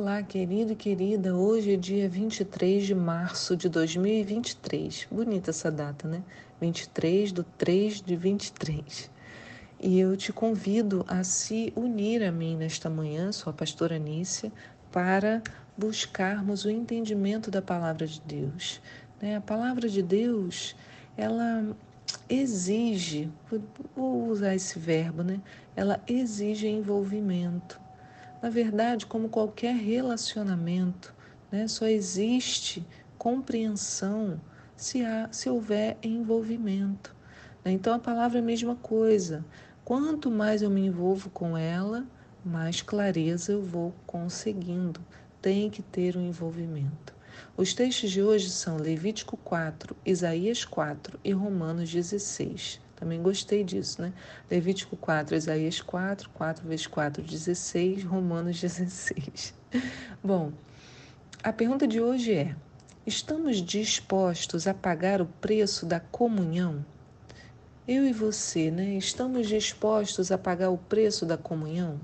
Olá, querido e querida. Hoje é dia 23 de março de 2023. Bonita essa data, né? 23 do 3 de 23. E eu te convido a se unir a mim nesta manhã, sua pastora Nícia, para buscarmos o entendimento da palavra de Deus. Né? A palavra de Deus, ela exige, vou usar esse verbo, né? Ela exige envolvimento na verdade, como qualquer relacionamento, né, só existe compreensão se, há, se houver envolvimento. Né? Então a palavra é a mesma coisa. Quanto mais eu me envolvo com ela, mais clareza eu vou conseguindo. Tem que ter um envolvimento. Os textos de hoje são Levítico 4, Isaías 4 e Romanos 16. Também gostei disso, né? Levítico 4, Isaías 4, 4 vezes 4, 16, Romanos 16. Bom, a pergunta de hoje é: estamos dispostos a pagar o preço da comunhão? Eu e você, né? Estamos dispostos a pagar o preço da comunhão?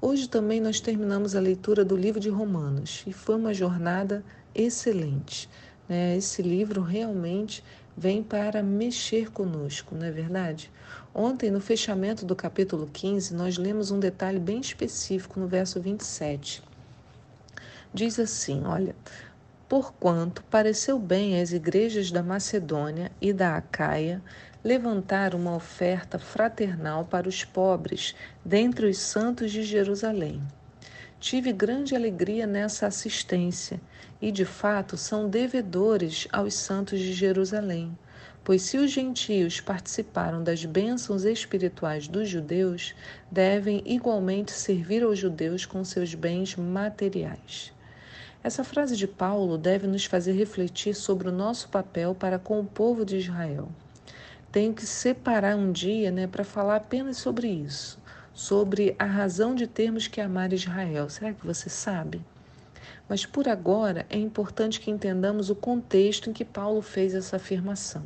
Hoje também nós terminamos a leitura do livro de Romanos e foi uma jornada excelente. Né? Esse livro realmente vem para mexer conosco, não é verdade? Ontem, no fechamento do capítulo 15, nós lemos um detalhe bem específico no verso 27. Diz assim: Olha, porquanto pareceu bem às igrejas da Macedônia e da Acaia levantar uma oferta fraternal para os pobres dentre os santos de Jerusalém. Tive grande alegria nessa assistência e, de fato, são devedores aos santos de Jerusalém. Pois se os gentios participaram das bênçãos espirituais dos judeus, devem igualmente servir aos judeus com seus bens materiais. Essa frase de Paulo deve nos fazer refletir sobre o nosso papel para com o povo de Israel. Tenho que separar um dia né, para falar apenas sobre isso sobre a razão de termos que amar Israel. Será que você sabe? Mas por agora é importante que entendamos o contexto em que Paulo fez essa afirmação.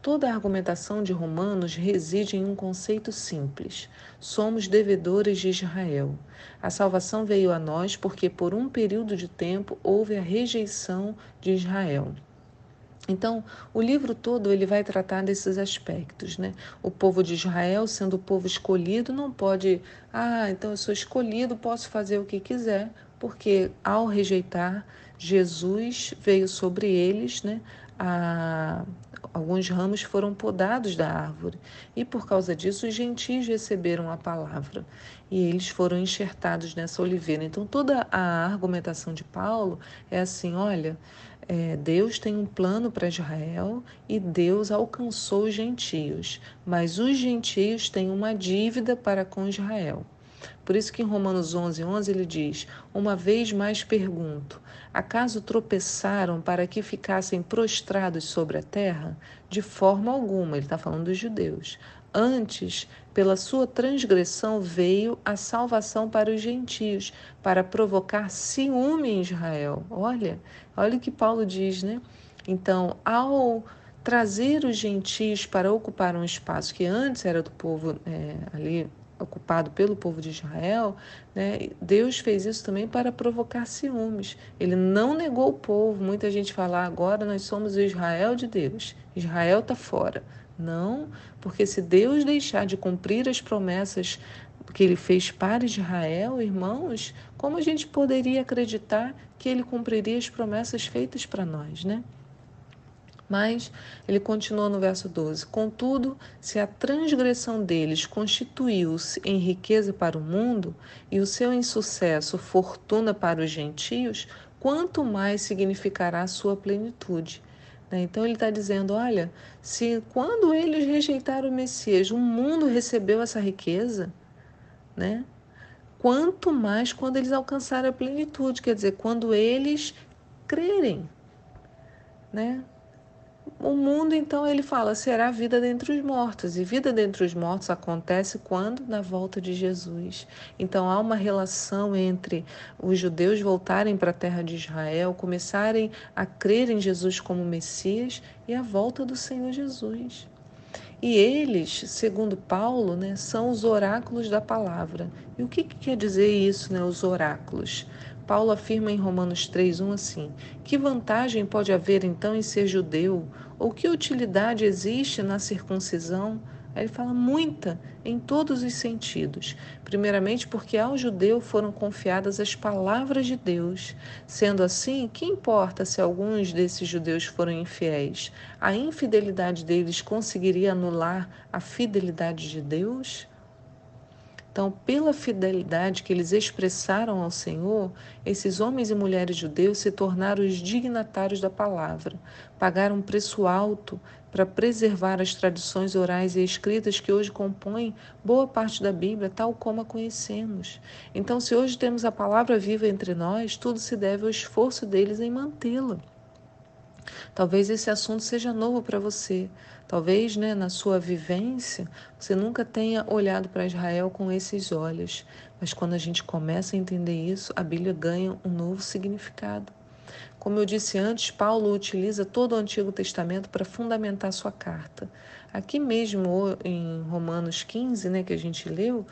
Toda a argumentação de Romanos reside em um conceito simples: somos devedores de Israel. A salvação veio a nós porque, por um período de tempo, houve a rejeição de Israel. Então, o livro todo ele vai tratar desses aspectos, né? O povo de Israel, sendo o povo escolhido, não pode, ah, então eu sou escolhido, posso fazer o que quiser, porque ao rejeitar Jesus veio sobre eles, né? A, alguns ramos foram podados da árvore e por causa disso os gentios receberam a palavra e eles foram enxertados nessa oliveira. Então toda a argumentação de Paulo é assim, olha, é, Deus tem um plano para Israel e Deus alcançou os gentios, mas os gentios têm uma dívida para com Israel. Por isso que em Romanos 11, 11 ele diz: Uma vez mais pergunto: acaso tropeçaram para que ficassem prostrados sobre a terra? De forma alguma, ele está falando dos judeus. Antes, pela sua transgressão veio a salvação para os gentios, para provocar ciúme em Israel. Olha, olha o que Paulo diz, né? Então, ao trazer os gentios para ocupar um espaço que antes era do povo é, ali ocupado pelo povo de Israel, né, Deus fez isso também para provocar ciúmes. Ele não negou o povo. Muita gente fala ah, agora nós somos o Israel de Deus. Israel está fora. Não, porque se Deus deixar de cumprir as promessas que ele fez para Israel, irmãos, como a gente poderia acreditar que ele cumpriria as promessas feitas para nós, né? Mas ele continua no verso 12: Contudo, se a transgressão deles constituiu-se em riqueza para o mundo e o seu insucesso fortuna para os gentios, quanto mais significará a sua plenitude? Né? Então ele está dizendo: olha, se quando eles rejeitaram o Messias, o mundo recebeu essa riqueza, né? Quanto mais quando eles alcançarem a plenitude, quer dizer, quando eles crerem, né? O mundo, então, ele fala, será vida dentre os mortos. E vida dentre os mortos acontece quando? Na volta de Jesus. Então, há uma relação entre os judeus voltarem para a terra de Israel, começarem a crer em Jesus como Messias e a volta do Senhor Jesus. E eles, segundo Paulo, né, são os oráculos da palavra. E o que, que quer dizer isso, né, os oráculos? Paulo afirma em Romanos 3:1 assim: Que vantagem pode haver então em ser judeu? Ou que utilidade existe na circuncisão? Aí ele fala muita, em todos os sentidos. Primeiramente, porque ao judeu foram confiadas as palavras de Deus. Sendo assim, que importa se alguns desses judeus foram infiéis? A infidelidade deles conseguiria anular a fidelidade de Deus? Então, pela fidelidade que eles expressaram ao Senhor, esses homens e mulheres judeus se tornaram os dignatários da palavra, pagaram um preço alto para preservar as tradições orais e escritas que hoje compõem boa parte da Bíblia, tal como a conhecemos. Então, se hoje temos a palavra viva entre nós, tudo se deve ao esforço deles em mantê-la. Talvez esse assunto seja novo para você. Talvez, né, na sua vivência, você nunca tenha olhado para Israel com esses olhos. Mas quando a gente começa a entender isso, a Bíblia ganha um novo significado. Como eu disse antes, Paulo utiliza todo o Antigo Testamento para fundamentar sua carta. Aqui mesmo em Romanos 15, né, que a gente leu,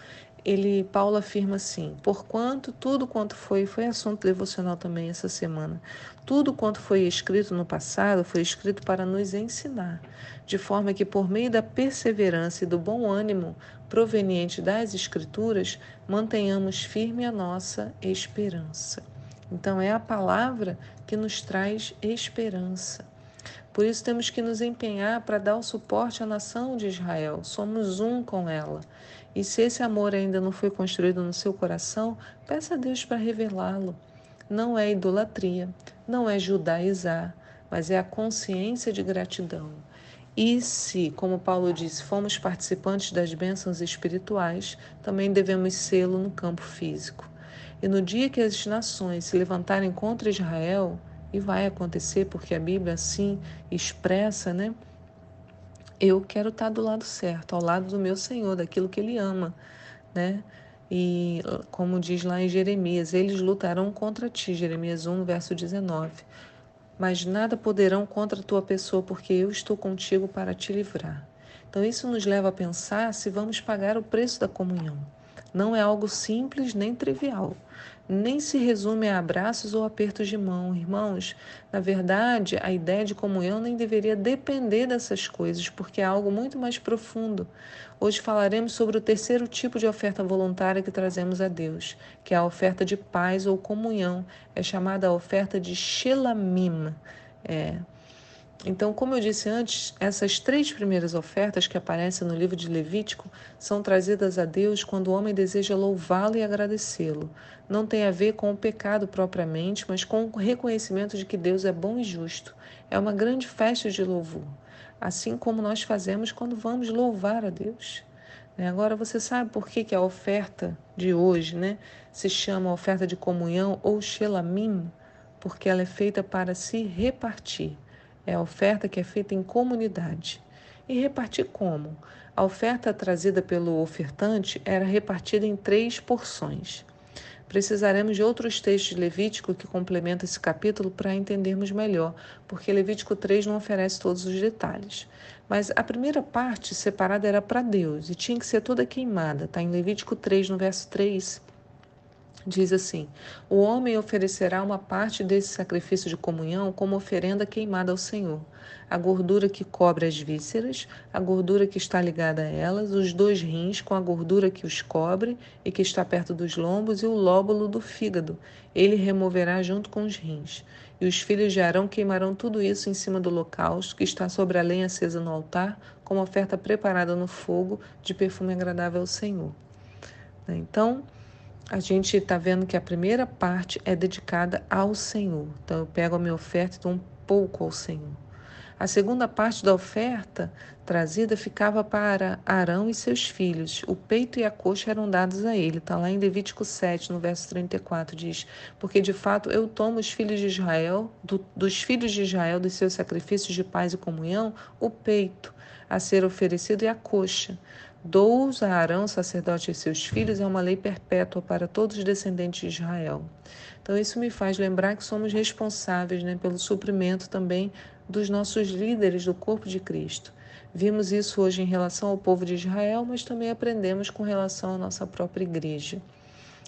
ele Paulo afirma assim: porquanto tudo quanto foi foi assunto devocional também essa semana. Tudo quanto foi escrito no passado foi escrito para nos ensinar, de forma que por meio da perseverança e do bom ânimo proveniente das escrituras, mantenhamos firme a nossa esperança. Então é a palavra que nos traz esperança. Por isso temos que nos empenhar para dar o suporte à nação de Israel. Somos um com ela. E se esse amor ainda não foi construído no seu coração, peça a Deus para revelá-lo. Não é idolatria, não é judaizar, mas é a consciência de gratidão. E se, como Paulo disse, fomos participantes das bênçãos espirituais, também devemos sê-lo no campo físico. E no dia que as nações se levantarem contra Israel, e vai acontecer porque a Bíblia assim expressa, né? eu quero estar do lado certo, ao lado do meu Senhor, daquilo que Ele ama, né? E como diz lá em Jeremias, eles lutarão contra ti, Jeremias 1, verso 19. Mas nada poderão contra a tua pessoa, porque eu estou contigo para te livrar. Então isso nos leva a pensar se vamos pagar o preço da comunhão. Não é algo simples nem trivial nem se resume a abraços ou apertos de mão. Irmãos, na verdade, a ideia de comunhão nem deveria depender dessas coisas, porque é algo muito mais profundo. Hoje falaremos sobre o terceiro tipo de oferta voluntária que trazemos a Deus, que é a oferta de paz ou comunhão. É chamada a oferta de Shelamim. É, então, como eu disse antes, essas três primeiras ofertas que aparecem no livro de Levítico são trazidas a Deus quando o homem deseja louvá-lo e agradecê-lo. Não tem a ver com o pecado propriamente, mas com o reconhecimento de que Deus é bom e justo. É uma grande festa de louvor, assim como nós fazemos quando vamos louvar a Deus. Né? Agora, você sabe por que, a oferta de hoje né, se chama oferta de comunhão ou shelamim? Porque ela é feita para se repartir. É a oferta que é feita em comunidade. E repartir como? A oferta trazida pelo ofertante era repartida em três porções. Precisaremos de outros textos de Levítico que complementam esse capítulo para entendermos melhor, porque Levítico 3 não oferece todos os detalhes. Mas a primeira parte separada era para Deus e tinha que ser toda queimada. Está em Levítico 3, no verso 3. Diz assim: O homem oferecerá uma parte desse sacrifício de comunhão como oferenda queimada ao Senhor. A gordura que cobre as vísceras, a gordura que está ligada a elas, os dois rins com a gordura que os cobre e que está perto dos lombos e o lóbulo do fígado. Ele removerá junto com os rins. E os filhos de Arão queimarão tudo isso em cima do holocausto que está sobre a lenha acesa no altar, como oferta preparada no fogo de perfume agradável ao Senhor. Então, a gente está vendo que a primeira parte é dedicada ao Senhor. Então, eu pego a minha oferta e dou um pouco ao Senhor. A segunda parte da oferta trazida ficava para Arão e seus filhos. O peito e a coxa eram dados a ele. Está lá em Levítico 7, no verso 34, diz: Porque de fato eu tomo os filhos de Israel, do, dos filhos de Israel, dos seus sacrifícios de paz e comunhão, o peito a ser oferecido e a coxa. Dous a Arão, sacerdote e seus filhos, é uma lei perpétua para todos os descendentes de Israel. Então, isso me faz lembrar que somos responsáveis né, pelo suprimento também dos nossos líderes do corpo de Cristo. Vimos isso hoje em relação ao povo de Israel, mas também aprendemos com relação à nossa própria igreja.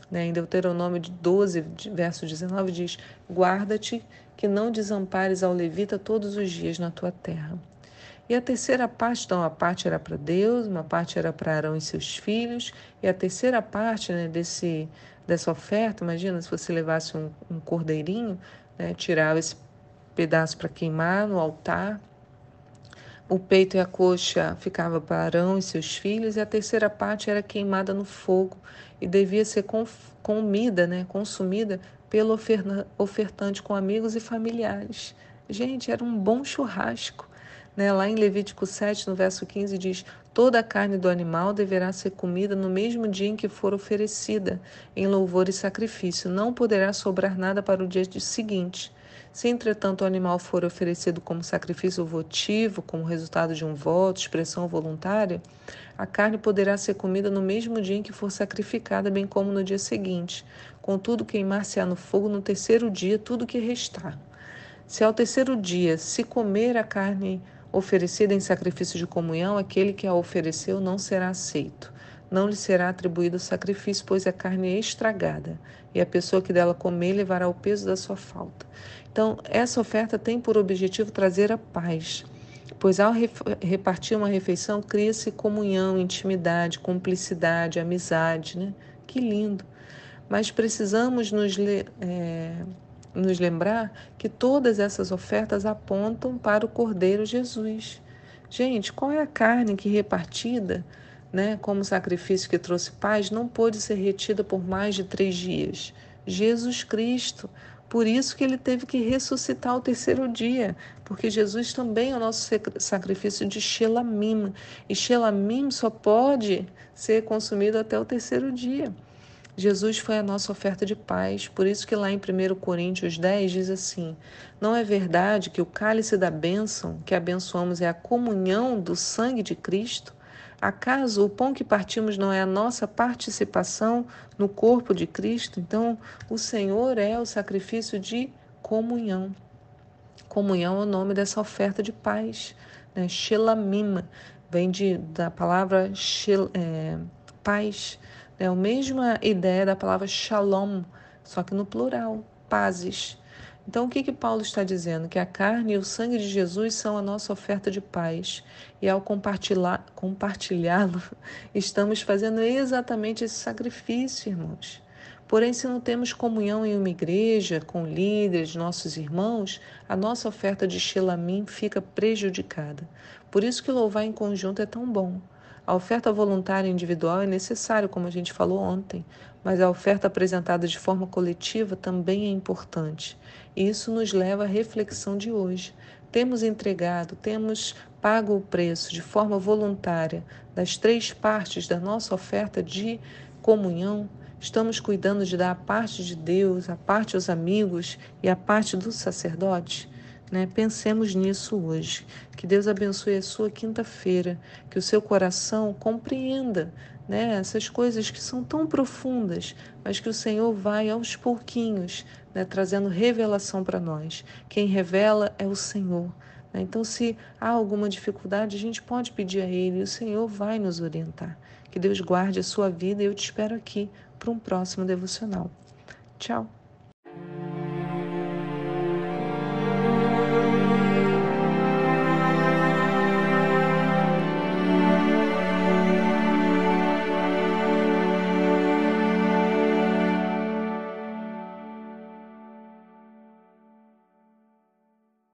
Né? Em Deuteronômio 12, verso 19, diz: Guarda-te que não desampares ao levita todos os dias na tua terra. E a terceira parte, então, a parte era para Deus, uma parte era para Arão e seus filhos, e a terceira parte né, desse, dessa oferta, imagina se você levasse um, um cordeirinho, né, tirava esse pedaço para queimar no altar, o peito e a coxa ficava para Arão e seus filhos, e a terceira parte era queimada no fogo e devia ser comida, né, consumida pelo ofertante com amigos e familiares. Gente, era um bom churrasco. Né? Lá em Levítico 7, no verso 15, diz: Toda a carne do animal deverá ser comida no mesmo dia em que for oferecida, em louvor e sacrifício. Não poderá sobrar nada para o dia seguinte. Se, entretanto, o animal for oferecido como sacrifício votivo, como resultado de um voto, expressão voluntária, a carne poderá ser comida no mesmo dia em que for sacrificada, bem como no dia seguinte. Contudo, queimar-se-á no fogo no terceiro dia tudo que restar. Se ao terceiro dia se comer a carne oferecida em sacrifício de comunhão, aquele que a ofereceu não será aceito. Não lhe será atribuído o sacrifício, pois a carne é estragada, e a pessoa que dela comer levará o peso da sua falta. Então, essa oferta tem por objetivo trazer a paz, pois ao repartir uma refeição cria-se comunhão, intimidade, cumplicidade, amizade, né? Que lindo! Mas precisamos nos é, nos lembrar que todas essas ofertas apontam para o Cordeiro Jesus. Gente, qual é a carne que repartida, né, como sacrifício que trouxe paz, não pôde ser retida por mais de três dias? Jesus Cristo. Por isso que ele teve que ressuscitar ao terceiro dia, porque Jesus também é o nosso sacrifício de Shelamim. E Shelamim só pode ser consumido até o terceiro dia. Jesus foi a nossa oferta de paz, por isso que lá em 1 Coríntios 10 diz assim: Não é verdade que o cálice da bênção que abençoamos é a comunhão do sangue de Cristo? Acaso o pão que partimos não é a nossa participação no corpo de Cristo? Então, o Senhor é o sacrifício de comunhão. Comunhão é o nome dessa oferta de paz. Né? Shelamim vem de, da palavra shel, é, paz. É a mesma ideia da palavra shalom, só que no plural, pazes. Então, o que, que Paulo está dizendo? Que a carne e o sangue de Jesus são a nossa oferta de paz. E ao compartilhá-lo, compartilhá estamos fazendo exatamente esse sacrifício, irmãos. Porém, se não temos comunhão em uma igreja, com líderes, nossos irmãos, a nossa oferta de Shelamim fica prejudicada. Por isso que louvar em conjunto é tão bom. A oferta voluntária individual é necessária, como a gente falou ontem, mas a oferta apresentada de forma coletiva também é importante. E isso nos leva à reflexão de hoje. Temos entregado, temos pago o preço de forma voluntária das três partes da nossa oferta de comunhão. Estamos cuidando de dar a parte de Deus, a parte aos amigos e a parte do sacerdote? Né? Pensemos nisso hoje. Que Deus abençoe a sua quinta-feira, que o seu coração compreenda né, essas coisas que são tão profundas, mas que o Senhor vai aos pouquinhos né, trazendo revelação para nós. Quem revela é o Senhor. Né? Então, se há alguma dificuldade, a gente pode pedir a Ele e o Senhor vai nos orientar. Que Deus guarde a sua vida e eu te espero aqui para um próximo devocional. Tchau!